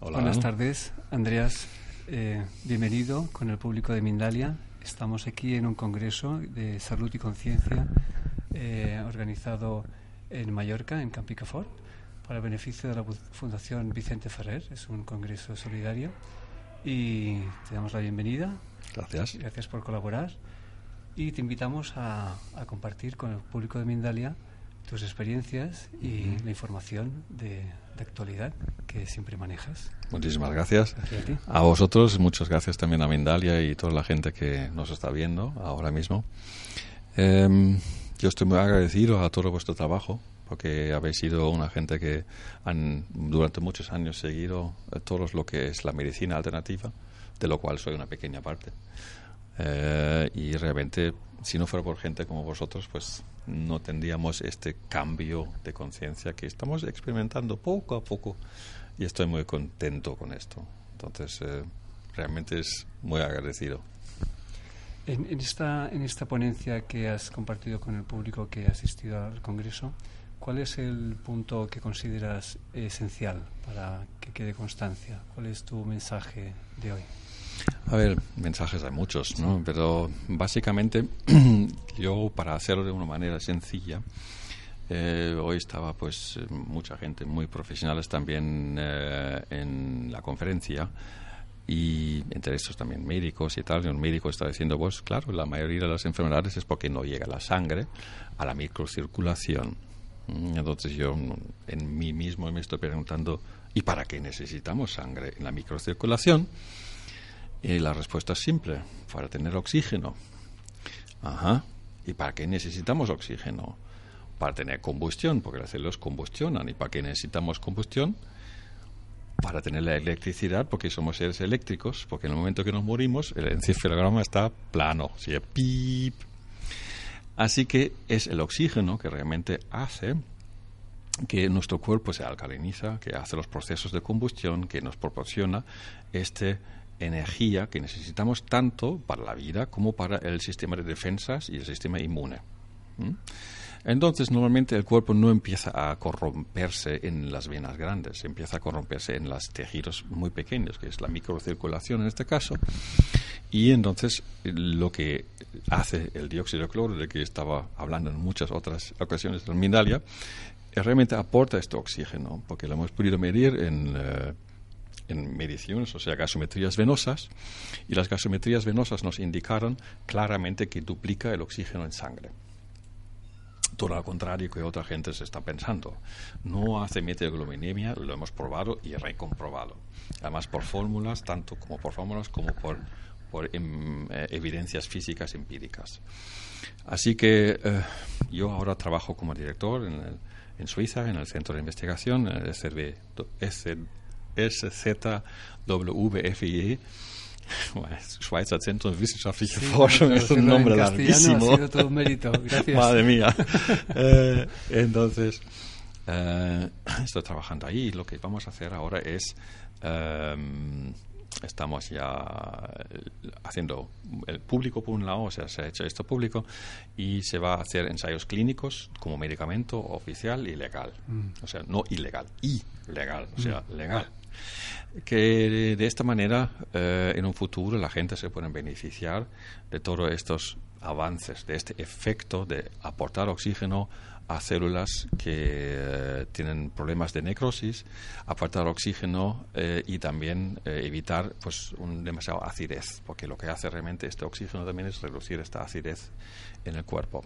Hola. buenas tardes, Andreas. Eh, bienvenido con el público de Mindalia. Estamos aquí en un congreso de salud y conciencia eh, organizado en Mallorca, en Campicafort, para beneficio de la Fundación Vicente Ferrer. Es un congreso solidario y te damos la bienvenida. Gracias. Gracias por colaborar y te invitamos a, a compartir con el público de Mindalia tus experiencias y la información de, de, actualidad que siempre manejas. Muchísimas gracias. gracias a, a, vosotros, muchas gracias también a Mindalia y toda la gente que nos está viendo ahora mismo. Eh, yo estoy muy agradecido a todo vuestro trabajo porque habéis sido una gente que han durante muchos años seguido todo lo que es la medicina alternativa, de lo cual soy una pequeña parte. Eh, y realmente, si no fuera por gente como vosotros, pues no tendríamos este cambio de conciencia que estamos experimentando poco a poco y estoy muy contento con esto. Entonces, eh, realmente es muy agradecido. En, en, esta, en esta ponencia que has compartido con el público que ha asistido al Congreso, ¿cuál es el punto que consideras esencial para que quede constancia? ¿Cuál es tu mensaje de hoy? A ver, mensajes hay muchos, ¿no? Pero básicamente yo para hacerlo de una manera sencilla, eh, hoy estaba pues mucha gente muy profesionales también eh, en la conferencia y entre estos también médicos y tal. Y un médico está diciendo, pues claro, la mayoría de las enfermedades es porque no llega la sangre a la microcirculación. Entonces yo en mí mismo me estoy preguntando, ¿y para qué necesitamos sangre en la microcirculación? Y la respuesta es simple, para tener oxígeno. Ajá. ¿Y para qué necesitamos oxígeno? Para tener combustión, porque las células combustionan. ¿Y para qué necesitamos combustión? Para tener la electricidad, porque somos seres eléctricos, porque en el momento que nos morimos, el encefalograma está plano. Así que es el oxígeno que realmente hace que nuestro cuerpo se alcaliniza, que hace los procesos de combustión, que nos proporciona este energía que necesitamos tanto para la vida como para el sistema de defensas y el sistema inmune. ¿Mm? Entonces, normalmente el cuerpo no empieza a corromperse en las venas grandes, empieza a corromperse en los tejidos muy pequeños, que es la microcirculación en este caso. Y entonces, lo que hace el dióxido de cloro, de que estaba hablando en muchas otras ocasiones del Mindalia, realmente aporta este oxígeno, porque lo hemos podido medir en. Uh, en mediciones, o sea, gasometrías venosas, y las gasometrías venosas nos indicaron claramente que duplica el oxígeno en sangre. Todo lo contrario que otra gente se está pensando. No hace metilglobinemia, lo hemos probado y recomprobado. Además, por fórmulas, tanto como por fórmulas como por, por em, eh, evidencias físicas empíricas. Así que eh, yo ahora trabajo como director en, el, en, Suiza, en el Centro de Investigación, en el SRB, SZWFI. Schweizer Zentrum für Wissenschaftliche sí, Forschung es un nombre larguísimo. Ha sido todo un mérito. Gracias. Madre mía. eh, entonces, eh, estoy trabajando ahí y lo que vamos a hacer ahora es eh, estamos ya haciendo el público por un lado, o sea, se ha hecho esto público y se va a hacer ensayos clínicos como medicamento oficial y legal. O sea, no ilegal, ilegal, o sea, legal. Que de esta manera eh, en un futuro la gente se puede beneficiar de todos estos avances, de este efecto de aportar oxígeno a células que eh, tienen problemas de necrosis, aportar oxígeno eh, y también evitar pues un demasiado acidez, porque lo que hace realmente este oxígeno también es reducir esta acidez en el cuerpo.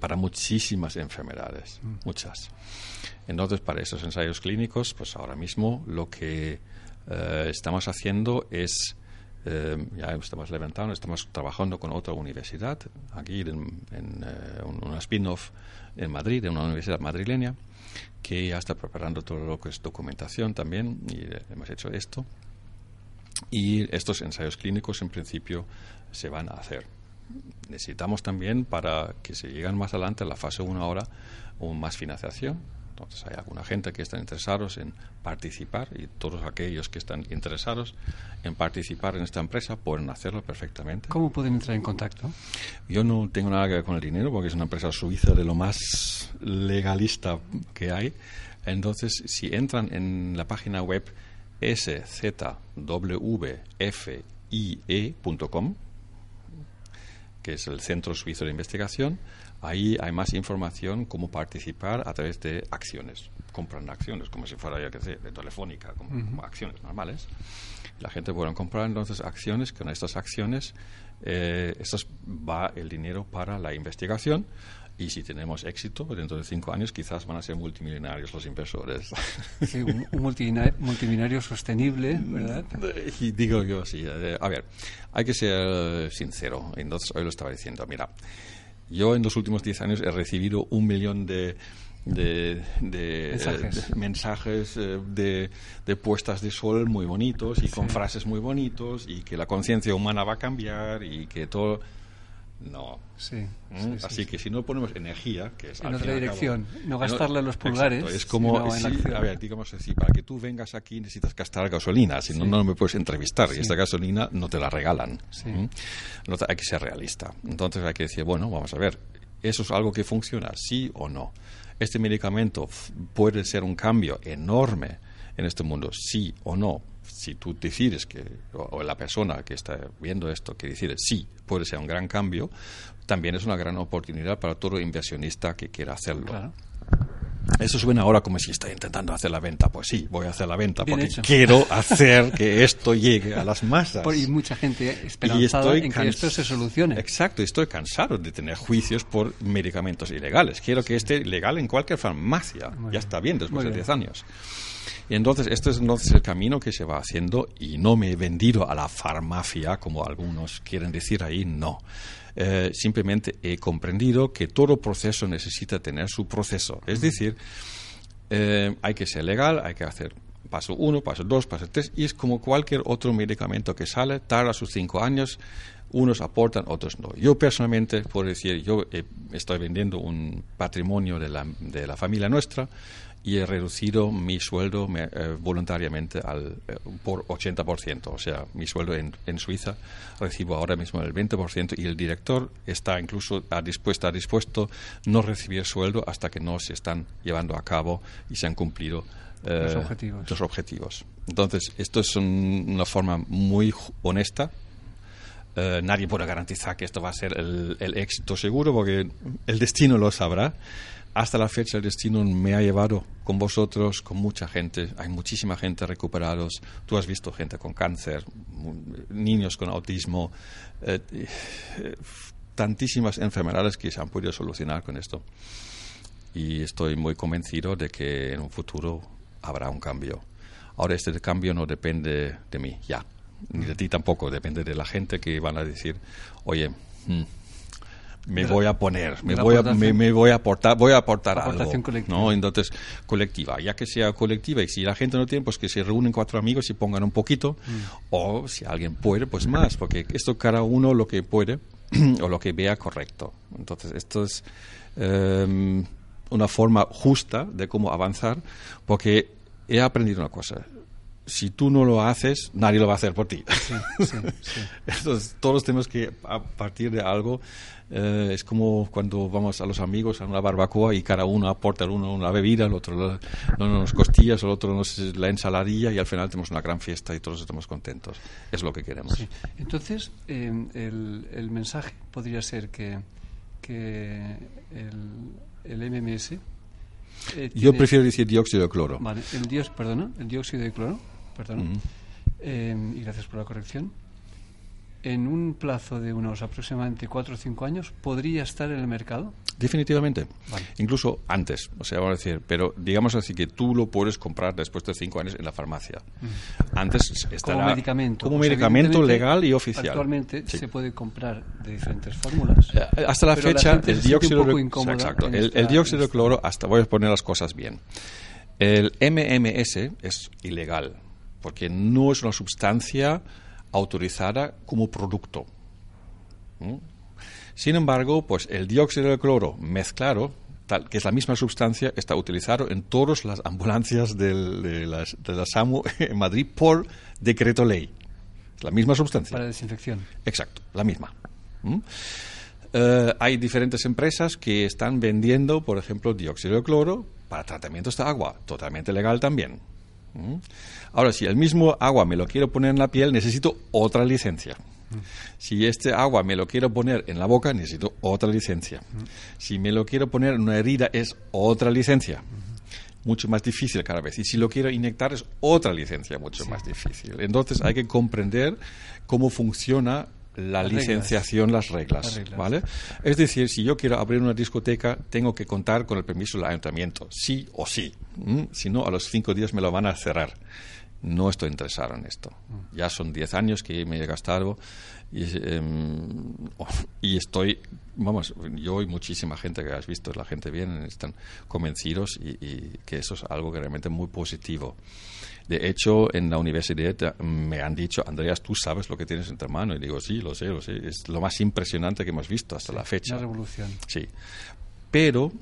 para muchísimas enfermedades, mm. muchas. Entonces, para esos ensayos clínicos, pues ahora mismo lo que eh, estamos haciendo es, eh, ya estamos levantando, estamos trabajando con otra universidad, aquí en, en eh, una spin-off en Madrid, en una universidad madrileña, que ya está preparando todo lo que es documentación también, y hemos hecho esto. Y estos ensayos clínicos, en principio, se van a hacer. Necesitamos también, para que se lleguen más adelante, a la fase 1 ahora, más financiación entonces hay alguna gente que está interesados en participar y todos aquellos que están interesados en participar en esta empresa pueden hacerlo perfectamente. ¿Cómo pueden entrar en contacto? Yo no tengo nada que ver con el dinero porque es una empresa suiza de lo más legalista que hay. Entonces, si entran en la página web szwfie.com, que es el Centro Suizo de Investigación, Ahí hay más información cómo participar a través de acciones. Compran acciones, como si fuera, ya que sé, de telefónica, como, acciones normales. La gente puede comprar entonces acciones, con estas acciones eh, va el dinero para la investigación y si tenemos éxito, dentro de cinco años quizás van a ser multimillonarios los inversores. Sí, un, multimillonario sostenible, ¿verdad? Y digo yo, sí. Eh, a ver, hay que ser sincero. Entonces, hoy lo estaba diciendo, mira, yo en los últimos 10 años he recibido un millón de, de, mensajes, eh, de, de, puestas de sol muy bonitos y con frases muy bonitos y que la conciencia humana va a cambiar y que todo no. Sí, ¿Mm? Así que si no ponemos energía, que es en otra dirección, no gastarle los pulgares. es como, a ver, digamos así, para que tú vengas aquí necesitas gastar gasolina, si no, no me puedes entrevistar y esta gasolina no te la regalan. ¿Mm? hay que ser realista. Entonces hay que decir, bueno, vamos a ver, ¿eso es algo que funciona, sí o no? ¿Este medicamento puede ser un cambio enorme en este mundo, sí o no? Si tú decides que, o, la persona que está viendo esto, que decide sí, puede ser un gran cambio, también es una gran oportunidad para todo inversionista que quiera hacerlo. Eso suena ahora como si está intentando hacer la venta. Pues sí, voy a hacer la venta porque quiero hacer que esto llegue a las masas. y mucha gente esperanzada en que esto se solucione. Exacto, estoy cansado de tener juicios por medicamentos ilegales. Quiero que esté legal en cualquier farmacia. ya está bien después de 10 años. Y entonces, este es entonces el camino que se va haciendo y no me he vendido a la farmacia, como algunos quieren decir ahí, no. Eh, simplemente he comprendido que todo proceso necesita tener su proceso. Es decir, eh, hay que ser legal, hay que hacer paso uno, paso dos, paso tres, y es como cualquier otro medicamento que sale, tarda sus cinco años, unos aportan, otros no. Yo personalmente puedo decir, yo estoy vendiendo un patrimonio de la, de la familia nuestra, y he reducido mi sueldo eh, voluntariamente al, eh, por 80%. O sea, mi sueldo en, en, Suiza recibo ahora mismo el 20% y el director está incluso a dispuesto, a dispuesto no recibir sueldo hasta que no se están llevando a cabo y se han cumplido eh, los, objetivos. los objetivos. Entonces, esto es una forma muy honesta nadie puede garantizar que esto va a ser el, el, éxito seguro porque el destino lo sabrá, hasta la fecha el destino me ha llevado con vosotros, con mucha gente. Hay muchísima gente recuperados. Tú has visto gente con cáncer, niños con autismo, eh, eh, tantísimas enfermedades que se han podido solucionar con esto. Y estoy muy convencido de que en un futuro habrá un cambio. Ahora este cambio no depende de mí, ya, ni de ti tampoco, depende de la gente que van a decir, oye, hmm, me voy a poner, me voy a, me, voy a aportar, voy a aportar algo. Colectiva. ¿no? Entonces, colectiva, ya que sea colectiva y si la gente no tiene, pues que se reúnen cuatro amigos y pongan un poquito, mm. o si alguien puede, pues más, porque esto cada uno lo que puede o lo que vea correcto. Entonces, esto es em, una forma justa de cómo avanzar, porque he aprendido una cosa. Si tú no lo haces, nadie lo va a hacer por ti. Sí, sí, sí. Entonces, todos tenemos que a partir de algo. eh, es como cuando vamos a los amigos a una barbacoa y cada uno aporta el uno una bebida, el otro la- no, unos costillas, el otro nos, la ensaladilla y al final tenemos una gran fiesta y todos estamos contentos. Es lo que queremos. Entonces, eh, el, el mensaje podría ser que, que el, el MMS. eh, Yo prefiero decir dióxido de cloro. Vale, el, dios, perdona, el dióxido de cloro, perdona, Ujú. eh, y gracias por la corrección, en un plazo de unos aproximadamente 4 o 5 años, ¿podría estar en el mercado? Definitivamente. Vale. Incluso antes, o sea, vamos a decir, pero digamos así que tú lo puedes comprar después de cinco años en la farmacia. Antes estará como medicamento. como Pues, medicamento legal y oficial. Actualmente Sí. se puede comprar de diferentes fórmulas. Eh, Hasta la fecha, el dióxido de incómoda exacto, el, esta- el dióxido de cloro, hasta voy a poner las cosas bien. El MMS es ilegal porque no es una sustancia autorizada como producto. ¿Mm? Sin embargo, pues el dióxido de cloro mezclado, tal, que es la misma sustancia, está utilizado en todas las ambulancias del- de, las, de la SAMU en Madrid por decreto ley. Es la misma sustancia. Para desinfección. Exacto, la misma. ¿Mm? Eh, hay diferentes empresas que están vendiendo, por ejemplo, dióxido de cloro para tratamientos de agua, totalmente legal también. ¿Mm? Ahora, si el mismo agua me lo quiero poner en la piel, necesito otra licencia. Si este agua me lo quiero poner en la boca, necesito otra licencia. Si me lo quiero poner en una herida, es otra licencia. Mucho más difícil cada vez. Y si lo quiero inyectar, es otra licencia mucho más difícil. Entonces hay que comprender cómo funciona la Las reglas. licenciación, las reglas, Las reglas. ¿vale? Es decir, si yo quiero abrir una discoteca, tengo que contar con el permiso del ayuntamiento, sí o sí. Si no, a los cinco días me lo van a cerrar. No estoy interesado en esto. Ya son diez años que me he gastado y, em, y estoy, vamos, yo y muchísima gente que has visto, la gente viene, están convencidos y, y que eso es algo que realmente muy positivo. De hecho, en la universidad me han dicho, Andreas, tú sabes lo que tienes en tu mano. Y digo, sí, lo sé, lo sé. Es lo más impresionante que hemos visto hasta la fecha. Una revolución. Sí. Pero,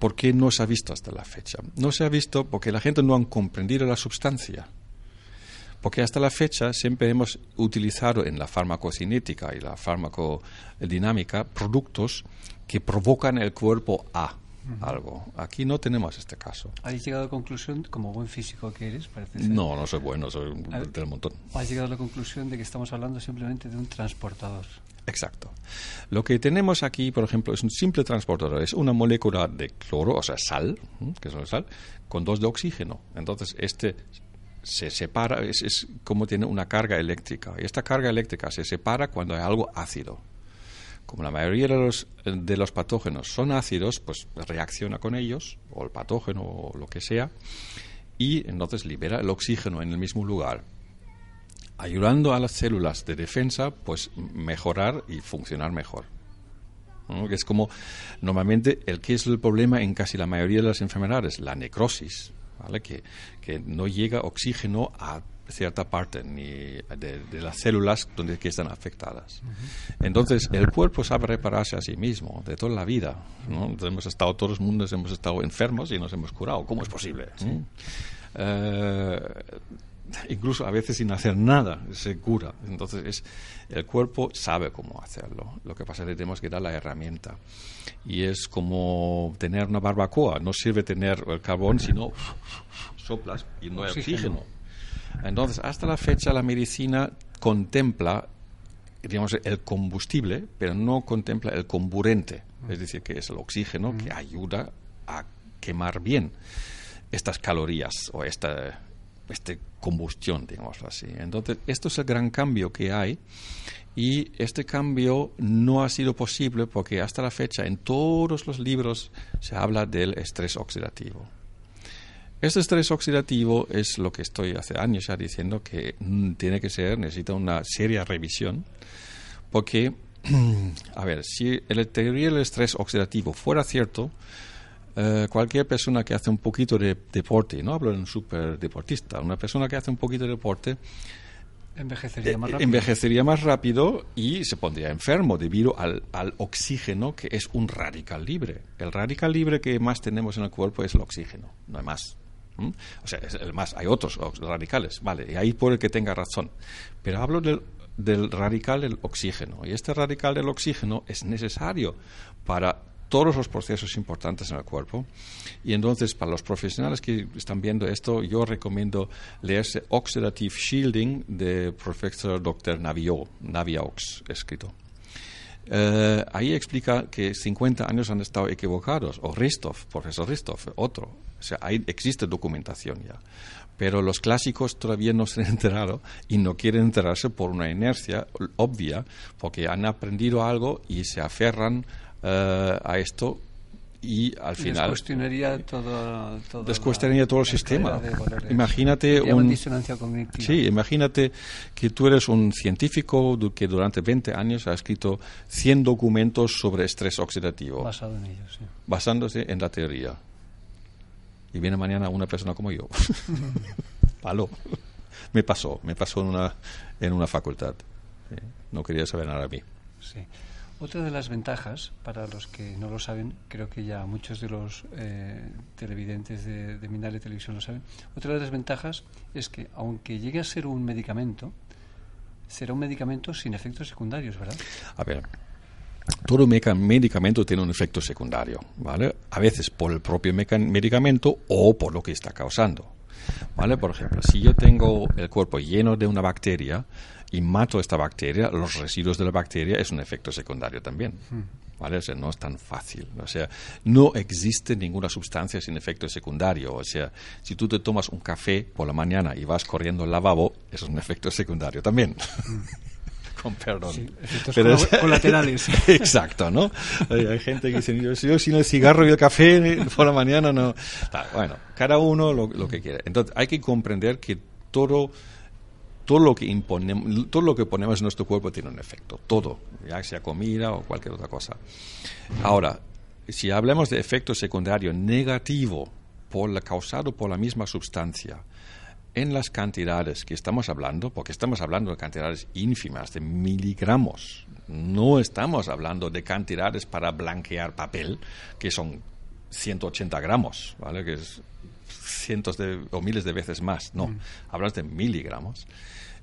¿por qué no se ha visto hasta la fecha? No se ha visto porque la gente no ha comprendido la sustancia. Porque hasta la fecha siempre hemos utilizado en la farmacocinética y la farmacodinámica productos que provocan el cuerpo a algo. Aquí no tenemos este caso. ¿Has llegado a la conclusión, como buen físico que eres, parece ser, No, no soy bueno, soy ver. del montón. has llegado a la conclusión de que estamos hablando simplemente de un transportador? Exacto. Lo que tenemos aquí, por ejemplo, es un simple transportador. Es una molécula de cloro, o sea, sal, que es la sal, con dos de oxígeno. Entonces, este se separa, es, es como tiene una carga eléctrica. Y esta carga eléctrica se separa cuando hay algo ácido. Como la mayoría de los, de los patógenos son ácidos, pues reacciona con ellos, o el patógeno, o lo que sea, y entonces libera el oxígeno en el mismo lugar ayudando a las células de defensa, pues mejorar y funcionar mejor. Que es como normalmente el que es el problema en casi la mayoría de las enfermedades, la necrosis, ¿vale? que, que no llega oxígeno a cierta parte ni de, de las células donde que están afectadas. Entonces el cuerpo sabe repararse a sí mismo de toda la vida. ¿no? Hemos estado todos los mundos hemos estado enfermos y nos hemos curado. ¿Cómo es posible? ¿Mm? Eh, incluso a veces sin hacer nada se cura. Entonces es, el cuerpo sabe cómo hacerlo. Lo que pasa es que tenemos que dar la herramienta. Y es como tener una barbacoa. No sirve tener el carbón, sino soplas y no hay Oxígeno. Entonces, hasta la fecha la medicina contempla digamos, el combustible, pero no contempla el comburente, es decir, que es el oxígeno que ayuda a quemar bien estas calorías o esta, esta combustión, digámoslo así. Entonces, esto es el gran cambio que hay y este cambio no ha sido posible porque hasta la fecha en todos los libros se habla del estrés oxidativo. Este estrés oxidativo es lo que estoy hace años ya diciendo que mm, tiene que ser, necesita una seria revisión, porque, a ver, si la teoría del estrés oxidativo fuera cierto, eh, cualquier persona que hace un poquito de deporte, no hablo de un super deportista, una persona que hace un poquito de deporte, Envejecería más eh, rápido. envejecería más rápido y se pondría enfermo debido al, al oxígeno que es un radical libre. El radical libre que más tenemos en el cuerpo es el oxígeno, no hay más. O sea, más, hay otros radicales, vale, y ahí puede que tenga razón. Pero hablo del, del radical del oxígeno. Y este radical del oxígeno es necesario para todos los procesos importantes en el cuerpo. Y entonces, para los profesionales que están viendo esto, yo recomiendo leerse Oxidative Shielding de profesor Dr. Navio, Naviaux, escrito. Eh, ahí explica que 50 años han estado equivocados, o Ristov, profesor Ristov, otro. O sea, ahí existe documentación ya. Pero los clásicos todavía no se han enterado y no quieren enterarse por una inercia obvia, porque han aprendido algo y se aferran a esto y al final descuestionaría todo, todo descuestionaría todo el sistema. imagínate un disonancia cognitiva. sí imagínate que tú eres un científico que durante 20 años ha escrito 100 documentos sobre estrés oxidativo. Basado en ellos sí. basándose en la teoría. Y viene mañana una persona como yo. Palo. Me pasó me pasó en una en una facultad. No quería saber nada de mí. Sí otra de las ventajas, para los que no lo saben, creo que ya muchos de los eh, televidentes de, de Televisión lo saben, otra de las ventajas es que aunque llegue a ser un medicamento, será un medicamento sin efectos secundarios, ¿verdad? A ver, todo medicamento tiene un efecto secundario, ¿vale? A veces por el propio medicamento o por lo que está causando. ¿Vale? Por ejemplo, si yo tengo el cuerpo lleno de una bacteria, y mato esta bacteria, los residuos de la bacteria es un efecto secundario también. ¿Vale? O sea, no es tan fácil. O sea, no existe ninguna sustancia sin efecto secundario. O sea, si tú te tomas un café por la mañana y vas corriendo al lavabo, es un efecto secundario también. con perdón. Sí, Pero colaterales. Exacto, ¿no? Hay, gente que dice, yo, sin el cigarro y el café por la mañana no. Bueno, cada uno lo, lo que quiere. Entonces, hay que comprender que todo todo lo que imponemos, todo lo que ponemos en nuestro cuerpo tiene un efecto, todo, ya sea comida o cualquier otra cosa. Ahora, si hablamos de efecto secundario negativo por la, causado por la misma sustancia, en las cantidades que estamos hablando, porque estamos hablando de cantidades ínfimas, de miligramos, no estamos hablando de cantidades para blanquear papel, que son 180 gramos, ¿vale? que es cientos de, o miles de veces más, no, mm. hablas de miligramos.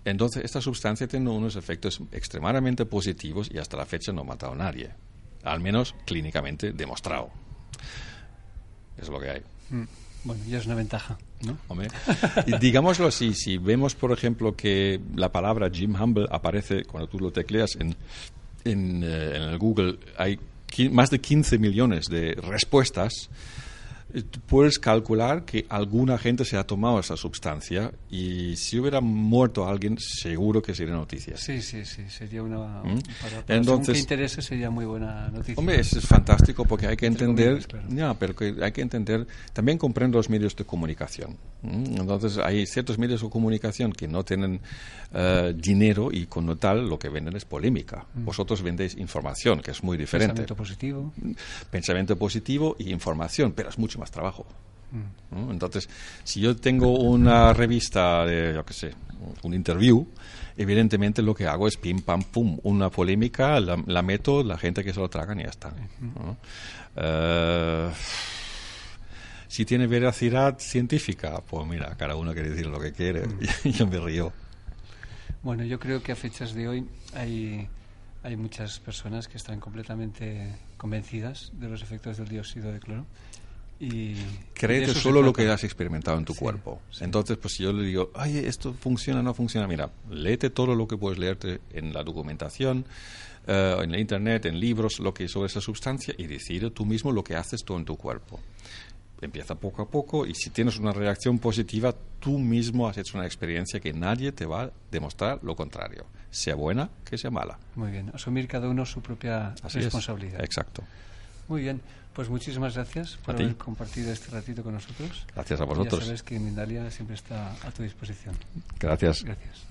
Entonces, esta sustancia tiene unos efectos extremadamente positivos y hasta la fecha no ha matado a nadie, al menos clínicamente demostrado. Es lo que hay. Mm. Bueno, ya es una ventaja, ¿no? Hombre, y digámoslo así, si vemos, por ejemplo, que la palabra Jim Humble aparece cuando tú lo tecleas en, en, eh, en el Google, hay más de 15 millones de respuestas puedes calcular que alguna gente se ha tomado esa sustancia y si hubiera muerto alguien, seguro que sería noticia. Sí, sí, sí, sería una... ¿Mm? Para, Entonces, que interese sería muy buena noticia. Hombre, es, fantástico porque hay que entender... Ya, pero que hay que entender... También comprendo los medios de comunicación. Entonces, hay ciertos medios de comunicación que no tienen uh, dinero y con tal lo que venden es polémica. Mm. Vosotros vendéis información, que es muy diferente. Pensamiento positivo. Pensamiento positivo y información, pero es mucho más trabajo. Mm. Entonces, si yo tengo una revista de, yo qué sé, un interview, evidentemente lo que hago es pim, pam, pum, una polémica, la, meto, la gente que se lo tragan y ya está. Uh, si tiene veracidad científica, pues mira, cada uno quiere decir lo que quiere. y yo me río. Bueno, yo creo que a fechas de hoy hay, hay muchas personas que están completamente convencidas de los efectos del dióxido de cloro. Y Créete solo lo que has experimentado en tu cuerpo. Entonces, pues si yo le digo, oye, esto funciona, no funciona, mira, léete todo lo que puedes leerte en la documentación, eh, en la internet, en libros, lo que sobre esa sustancia y decide tú mismo lo que haces tú en tu cuerpo empieza poco a poco y si tienes una reacción positiva, tú mismo has hecho una experiencia que nadie te va a demostrar lo contrario, sea buena que sea mala. Muy bien, asumir cada uno su propia responsabilidad. Exacto. Muy bien, pues muchísimas gracias por haber compartido este ratito con nosotros. Gracias a vosotros. Y ya sabes que Mindalia siempre está a tu disposición. Gracias. Gracias.